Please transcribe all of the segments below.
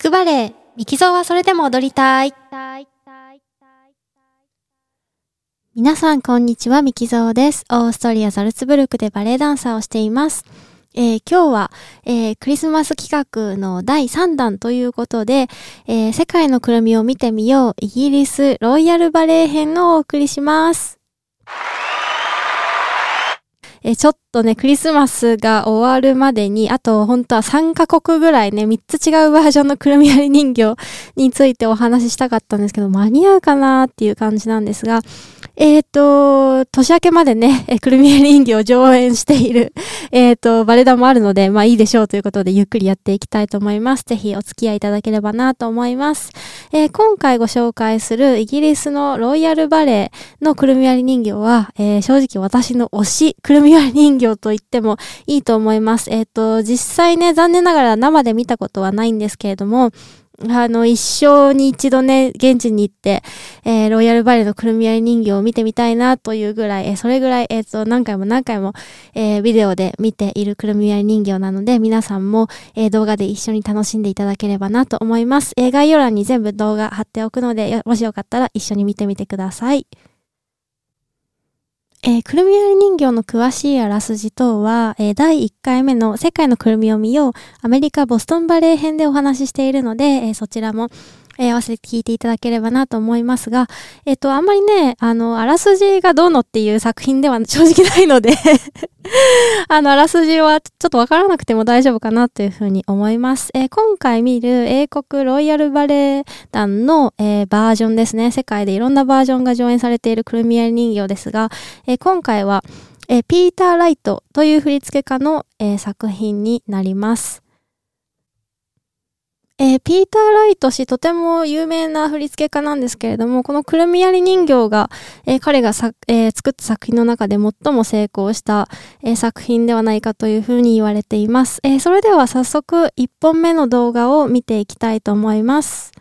くバレエ、ミキゾーはそれでも踊りたい。皆さん、こんにちは、ミキゾーです。オーストリア・ザルツブルクでバレエダンサーをしています。えー、今日は、えー、クリスマス企画の第3弾ということで、えー、世界のくるみを見てみよう、イギリスロイヤルバレエ編をお送りします。えちょっとね、クリスマスが終わるまでに、あと本当は3カ国ぐらいね、3つ違うバージョンのくるみ割り人形についてお話ししたかったんですけど、間に合うかなっていう感じなんですが、えっ、ー、と、年明けまでね、えくるみ人形を上演している、えっ、ー、と、バレダもあるので、まあいいでしょうということで、ゆっくりやっていきたいと思います。ぜひお付き合いいただければなと思います。えー、今回ご紹介するイギリスのロイヤルバレエのくるみ割り人形は、えー、正直私の推し、くるみ割り人形と言ってもいいと思います。えっ、と、実際ね、残念ながら生で見たことはないんですけれども、あの、一生に一度ね、現地に行って、えー、ロイヤルバレーのくるみ割り人形を見てみたいなというぐらい、えー、それぐらい、えっ、ー、と、何回も何回も、え、ビデオで見ているくるみ割り人形なので、皆さんも、え、動画で一緒に楽しんでいただければなと思います。え、概要欄に全部動画貼っておくので、もしよかったら一緒に見てみてください。えー、くるみ割り人形の詳しいあらすじ等は、えー、第1回目の世界のくるみを見ようアメリカボストンバレー編でお話ししているので、えー、そちらもえー、合わせて聞いていただければなと思いますが、えっ、と、あんまりね、あの、あらすじがどうのっていう作品では正直ないので あの、あらすじはちょっとわからなくても大丈夫かなというふうに思います。えー、今回見る英国ロイヤルバレエ団の、えー、バージョンですね。世界でいろんなバージョンが上演されているくるみや人形ですが、えー、今回は、えピーター・ライトという振付家の、え作品になります。えー、ピーター・ライト氏、とても有名な振付家なんですけれども、このくるみやり人形が、えー、彼がさ、えー、作った作品の中で最も成功した、え作品ではないかというふうに言われています。えそれでは早速、1本目の動画を見ていきたいと思います。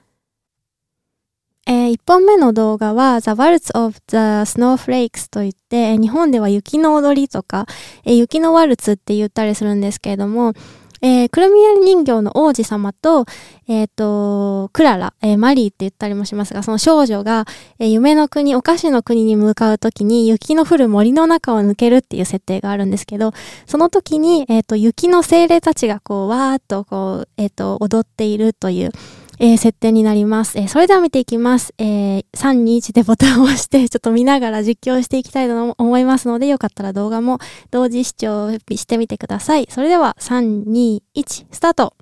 えー、1本目の動画は The Waltz of the Snowflakes といって、日本では雪の踊りとか、え、雪のワルツって言ったりするんですけれども、えー、くるみ割り人形の王子様と、えっ、ー、と、クララ、えー、マリーって言ったりもしますが、その少女が、えー、夢の国、お菓子の国に向かうときに雪の降る森の中を抜けるっていう設定があるんですけど、そのときに、えっ、と、雪の精霊たちがこう、わーっとこう、えっ、と、踊っているという、えー、設定になります。えー、それでは見ていきます。えー、3、2、1でボタンを押して、ちょっと見ながら実況していきたいと思いますので、よかったら動画も同時視聴してみてください。それでは、3、2、1、スタート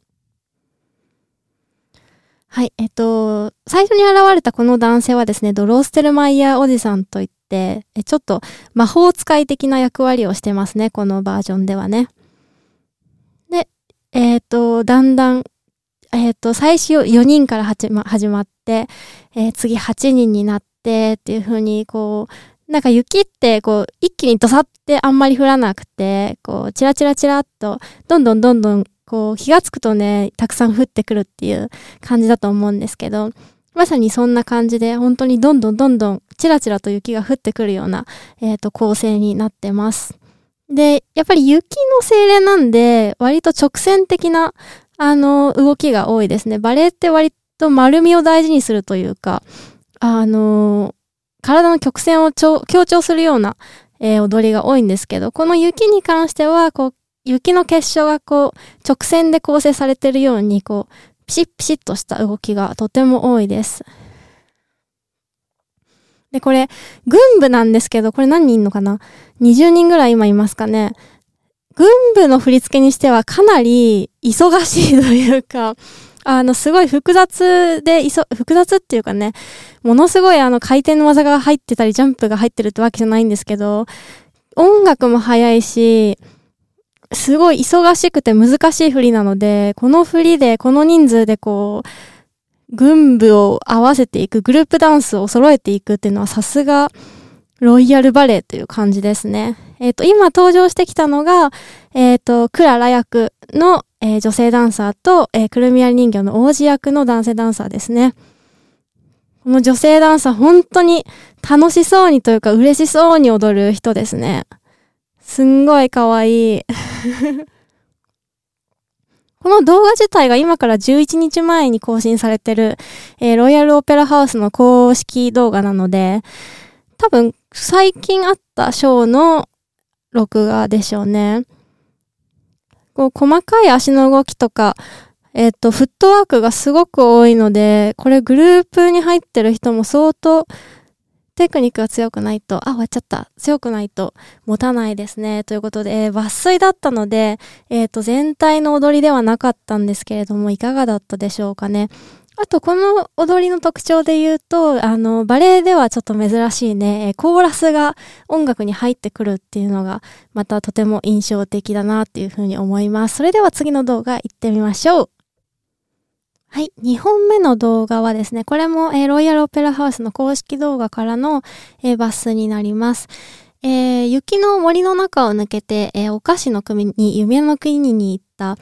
はい、えっと、最初に現れたこの男性はですね、ドローステルマイヤーおじさんといって、えちょっと魔法使い的な役割をしてますね、このバージョンではね。で、えっ、と、だんだんえっ、ー、と、最初4人から始ま始まって、えー、次8人になってっていう風に、こう、なんか雪って、こう、一気にドサってあんまり降らなくて、こう、チラチラチラっと、どんどんどんどん、こう、気がつくとね、たくさん降ってくるっていう感じだと思うんですけど、まさにそんな感じで、本当にどんどんどんどん、チラチラと雪が降ってくるような、えっ、ー、と、構成になってます。で、やっぱり雪の精霊なんで、割と直線的なあの、動きが多いですね。バレエって割と丸みを大事にするというか、あの、体の曲線を強調するような、えー、踊りが多いんですけど、この雪に関しては、こう、雪の結晶がこう、直線で構成されているように、こう、ピシッピシッとした動きがとても多いです。で、これ、軍部なんですけど、これ何人いんのかな ?20 人ぐらい今いますかね。軍部の振り付けにしてはかなり忙しいというか、あの、すごい複雑で、いそ、複雑っていうかね、ものすごいあの回転の技が入ってたり、ジャンプが入ってるってわけじゃないんですけど、音楽も速いし、すごい忙しくて難しい振りなので、この振りで、この人数でこう、軍部を合わせていく、グループダンスを揃えていくっていうのはさすが、ロイヤルバレエという感じですね。えっ、ー、と、今登場してきたのが、えっ、ー、と、クララ役の、えー、女性ダンサーと、えー、くるみ割り人形の王子役の男性ダンサーですね。この女性ダンサー本当に楽しそうにというか嬉しそうに踊る人ですね。すんごい可愛い。この動画自体が今から11日前に更新されてる、え、ロイヤルオペラハウスの公式動画なので、多分最近あったショーの録画でしょうね。こう細かい足の動きとか、えっ、と、フットワークがすごく多いので、これグループに入ってる人も相当テクニックが強くないと、あ、終わっちゃった。強くないと持たないですね。ということで、えー、抜粋だったので、えっ、ー、と、全体の踊りではなかったんですけれども、いかがだったでしょうかね。あと、この踊りの特徴で言うと、あの、バレエではちょっと珍しいね、コーラスが音楽に入ってくるっていうのが、またとても印象的だなっていうふうに思います。それでは次の動画行ってみましょう。はい。2本目の動画はですね、これも、えー、ロイヤルオペラハウスの公式動画からの、えー、バスになります。えー、雪の森の中を抜けて、え、お菓子の国に、夢の国に行った、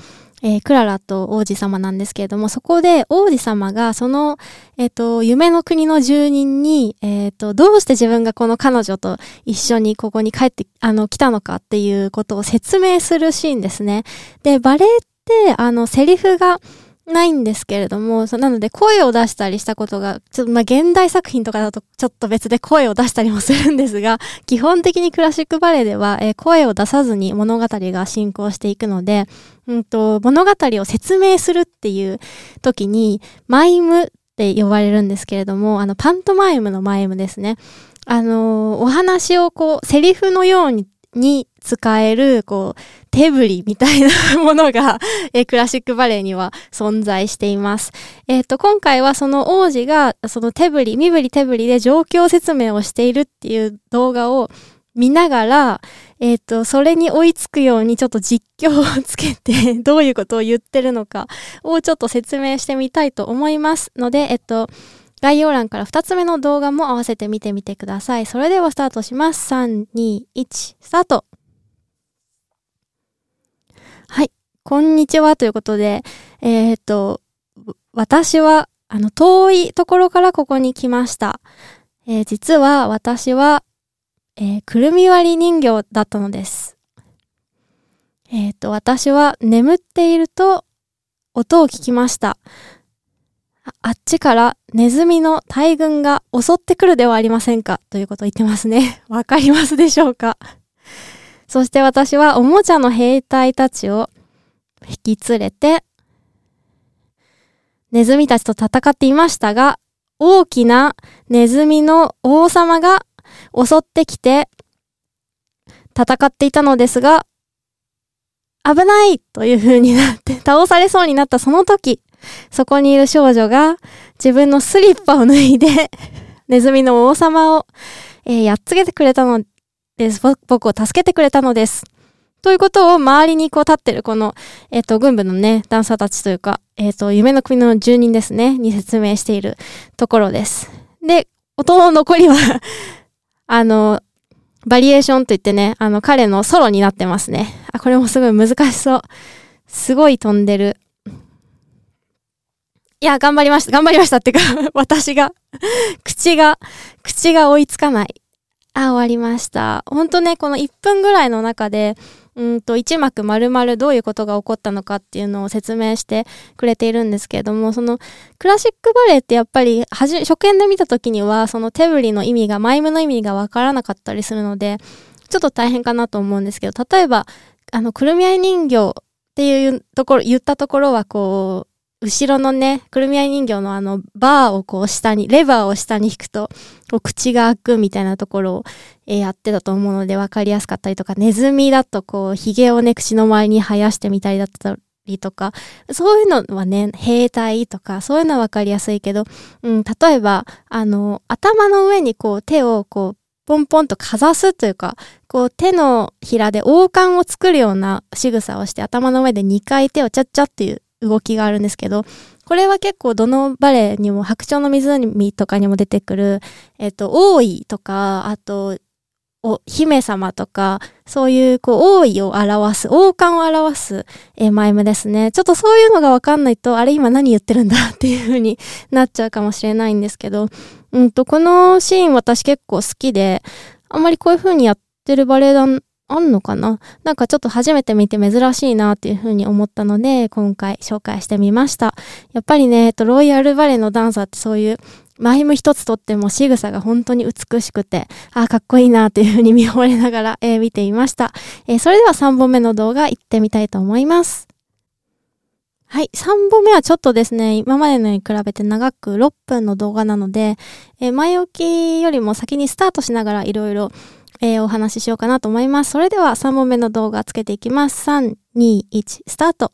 えー、クララと王子様なんですけれども、そこで王子様がその、えっ、ー、と、夢の国の住人に、えっ、ー、と、どうして自分がこの彼女と一緒にここに帰って、あの、来たのかっていうことを説明するシーンですね。で、バレエって、あの、セリフが、ないんですけれども、なので声を出したりしたことが、ちょっとまあ現代作品とかだとちょっと別で声を出したりもするんですが、基本的にクラシックバレエでは、えー、声を出さずに物語が進行していくので、うんと、物語を説明するっていう時に、マイムって呼ばれるんですけれども、あの、パントマイムのマイムですね。あのー、お話をこう、セリフのようにに使える、こう、手振りみたいなものが、えー、クラシックバレエには存在しています。えっ、と、今回はその王子が、その手振り、身振り手振りで状況説明をしているっていう動画を見ながら、えっ、と、それに追いつくようにちょっと実況をつけて、どういうことを言ってるのかをちょっと説明してみたいと思いますので、えっと、概要欄から2つ目の動画も合わせて見てみてください。それではスタートします。3、2、1、スタートはい。こんにちはということで、えー、っと、私は、あの、遠いところからここに来ました。えー、実は私は、えー、くるみ割り人形だったのです。えっ、と、私は眠っていると音を聞きました。あっちからネズミの大群が襲ってくるではありませんか？ということを言ってますね。わかりますでしょうか？そして私はおもちゃの兵隊たちを引き連れて、ネズミたちと戦っていましたが、大きなネズミの王様が襲ってきて戦っていたのですが、危ないという風になって 倒されそうになったその時、そこにいる少女が自分のスリッパを脱いで ネズミの王様を、えー、やっつけてくれたのです。僕を助けてくれたのです。ということを周りにこう立ってるこの、えっ、ー、と、軍部のね、ダンサーたちというか、えっ、ー、と、夢の国の住人ですね、に説明しているところです。で、音の残りは あの、バリエーションといってね、あの、彼のソロになってますね。あ、これもすごい難しそう。すごい飛んでる。いや、頑張りました。頑張りましたってか 私が 口が、口が追いつかない。あ、終わりました。ほんとね、この1分ぐらいの中で、うんと、1幕丸々どういうことが起こったのかっていうのを説明してくれているんですけれども、その、クラシックバレエってやっぱり、はじ、初見で見た時には、その手振りの意味が、マイムの意味がわからなかったりするので、ちょっと大変かなと思うんですけど、例えば、あの、くるみ合い人形っていうところ、言ったところはこう、後ろのね、くるみ合い人形のあの、バーをこう下に、レバーを下に引くと、こう口が開くみたいなところを、えー、やってたと思うので分かりやすかったりとか、ネズミだとこう、髭をね、口の周りに生やしてみたりだったりとか、そういうのはね、兵隊とか、そういうのは分かりやすいけど、うん、例えば、あの、頭の上にこう、手をこう、ポンポンとかざすというか、こう手のひらで王冠を作るような仕草をして頭の上で2回手をチャッチャっていう動きがあるんですけど、これは結構どのバレエにも白鳥の湖とかにも出てくる、えっと、王位とか、あと、お、姫様とか、そういう、こう、王位を表す、王冠を表す、え、マイムですね。ちょっとそういうのがわかんないと、あれ今何言ってるんだっていう風になっちゃうかもしれないんですけど、うんと、このシーン私結構好きで、あんまりこういう風にやってるバレエ団あんのかな？なんかちょっと初めて見て珍しいなっていうふうに思ったので、今回紹介してみました。やっぱりね、えっと、ロイヤルバレエのダンサーってそういう、マイム一つとっても仕草が本当に美しくて、あ、かっこいいなっていうふうに見惚れながら、えー、見ていました。えー、それでは3本目の動画行ってみたいと思います。はい。3本目はちょっとですね、今までのに比べて長く6分の動画なので、えー、前置きよりも先にスタートしながらいろいろえー、お話ししようかなと思います。それでは3問目の動画つけていきます。3、2、1、スタート。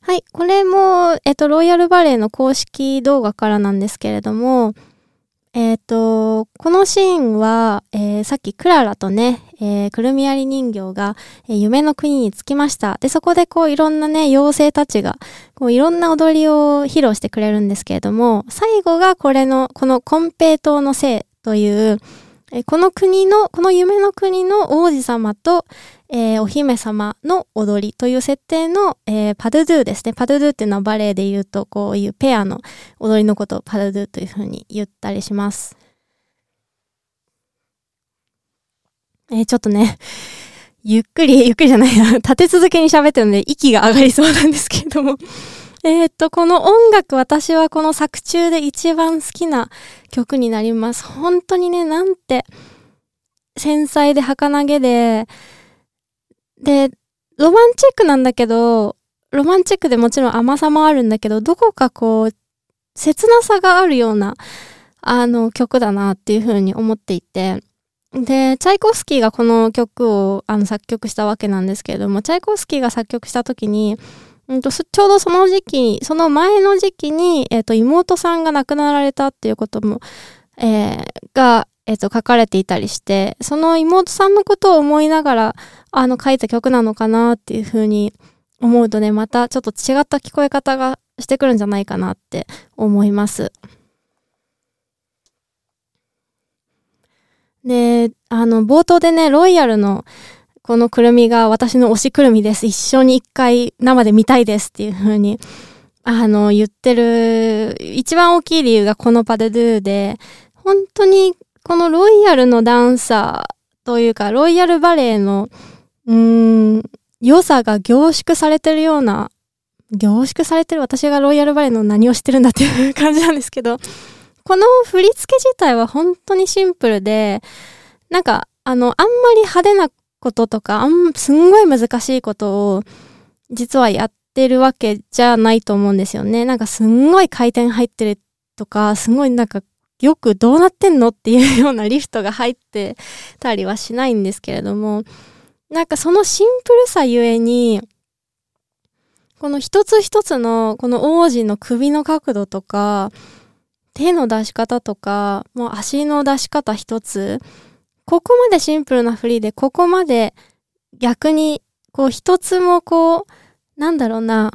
はい。これも、えっ、と、ロイヤルバレーの公式動画からなんですけれども、えっ、と、このシーンは、えー、さっきクララとね、えー、くるみ割り人形が、え、夢の国に着きました。で、そこでこういろんなね、妖精たちが、こういろんな踊りを披露してくれるんですけれども、最後がこれの、このコンペイトのせいという、えこの国の、この夢の国の王子様と、えー、お姫様の踊りという設定の、えー、パドゥドゥですね。パドゥドゥっていうのはバレエで言うと、こういうペアの踊りのことをパドゥドゥというふうに言ったりします。えー、ちょっとね、ゆっくり、ゆっくりじゃないな、立て続けに喋ってるので息が上がりそうなんですけれどもえっと、この音楽、私はこの作中で一番好きな曲になります。本当にね、なんて、繊細で儚げで、で、ロマンチックなんだけど、ロマンチックでもちろん甘さもあるんだけど、どこかこう、切なさがあるような、あの曲だなっていうふうに思っていて、で、チャイコフスキーがこの曲をあの作曲したわけなんですけれども、チャイコフスキーが作曲した時に、うんと、ちょうどその時期、その前の時期に、え、ー、と、妹さんが亡くなられたっていうことも、えー、が、えっ、ー、と、書かれていたりして、その妹さんのことを思いながら、あの、書いた曲なのかなっていうふうに思うとね、またちょっと違った聞こえ方がしてくるんじゃないかなって思います。で、あの、冒頭でね、ロイヤルの、このくるみが私の推しくるみです。一生に一回生で見たいですっていう風に、あの、言ってる、一番大きい理由がこのパデドゥで、本当にこのロイヤルのダンサーというか、ロイヤルバレエの、うーん、良さが凝縮されてるような、凝縮されてる私がロイヤルバレエの何を知ってるんだっていう感じなんですけど、この振り付け自体は本当にシンプルで、なんか、あの、あんまり派手なこととか、あん、すんごい難しいことを、実はやってるわけじゃないと思うんですよね。なんかすんごい回転入ってるとか、すごいなんか、よくどうなってんのっていうようなリフトが入ってたりはしないんですけれども、なんかそのシンプルさゆえに、この一つ一つの、この王子の首の角度とか、手の出し方とか、もう足の出し方一つ、ここまでシンプルな振りで、ここまで逆に、こう一つもこう、なんだろうな、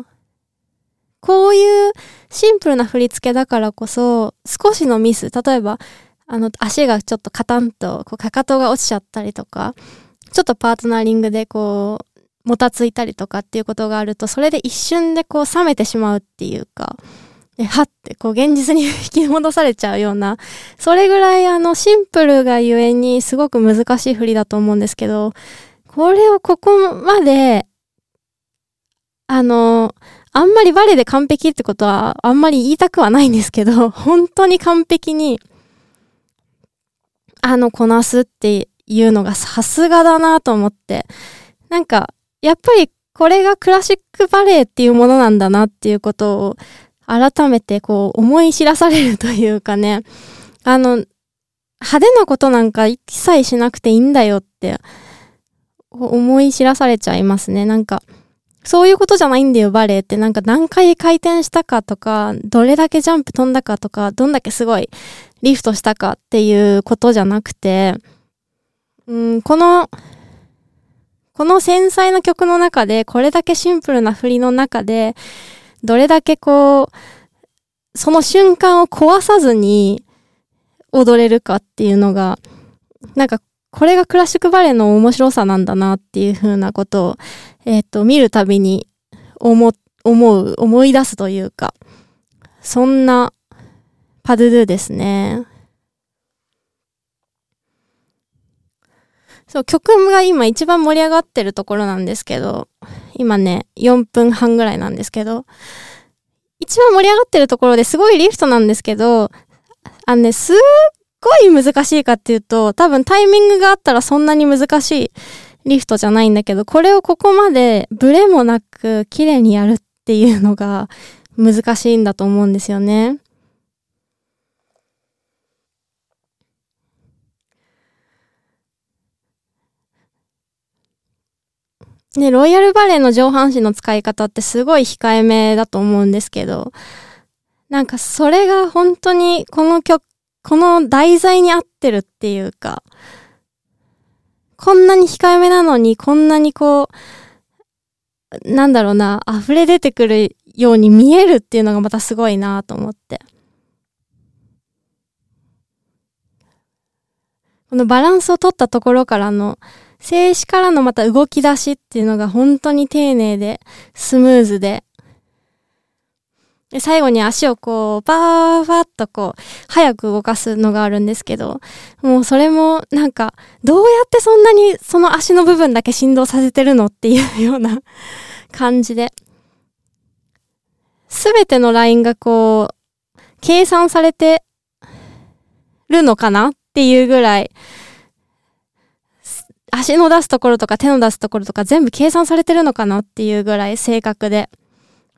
こういうシンプルな振り付けだからこそ、少しのミス、例えば、あの、足がちょっとカタンと、こう、かかとが落ちちゃったりとか、ちょっとパートナーリングでこう、もたついたりとかっていうことがあると、それで一瞬でこう冷めてしまうっていうか、で、はってこう現実に 引き戻されちゃうような、それぐらいあのシンプルがゆえにすごく難しい振りだと思うんですけど、これをここまで、あの、あんまりバレで完璧ってことはあんまり言いたくはないんですけど、本当に完璧に、あの、こなすっていうのがさすがだなと思って、なんか、やっぱりこれがクラシックバレエっていうものなんだなっていうことを改めてこう思い知らされるというかね、あの、派手なことなんか一切しなくていいんだよって思い知らされちゃいますね。なんか、そういうことじゃないんだよ、バレエって。なんか何回回転したかとか、どれだけジャンプ飛んだかとか、どんだけすごいリフトしたかっていうことじゃなくて、うん、この、この繊細な曲の中で、これだけシンプルな振りの中で、どれだけこう、その瞬間を壊さずに踊れるかっていうのが、なんか、これがクラシックバレエの面白さなんだなっていうふうなことを、えっ、ー、と、見るたびに思、思う、思い出すというか、そんなパドゥドゥですね。そう、曲が今一番盛り上がってるところなんですけど、今ね、4分半ぐらいなんですけど、一番盛り上がってるところですごいリフトなんですけど、あのね、すっごい難しいかっていうと、多分タイミングがあったらそんなに難しいリフトじゃないんだけど、これをここまでブレもなく綺麗にやるっていうのが難しいんだと思うんですよね。ね、ロイヤルバレーの上半身の使い方ってすごい控えめだと思うんですけど、なんかそれが本当にこの曲、この題材に合ってるっていうか、こんなに控えめなのにこんなにこう、なんだろうな、溢れ出てくるように見えるっていうのがまたすごいなと思って。このバランスを取ったところからの静止からのまた動き出しっていうのが本当に丁寧で、スムーズで、で最後に足をこう、バーバーっとこう、早く動かすのがあるんですけど、もうそれもなんか、どうやってそんなにその足の部分だけ振動させてるのっていうような 感じで、すべてのラインがこう、計算されてるのかなっていうぐらい、足の出すところとか手の出すところとか全部計算されてるのかなっていうぐらい正確で、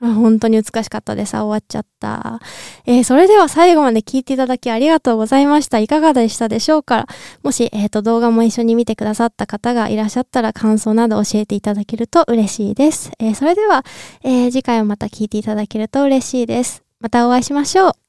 本当に美しかったです。終わっちゃった。えー、それでは最後まで聞いていただきありがとうございました。いかがでしたでしょうか？もし、えっ、ー、と、動画も一緒に見てくださった方がいらっしゃったら感想など教えていただけると嬉しいです。えー、それでは、え次回もまた聞いていただけると嬉しいです。またお会いしましょう。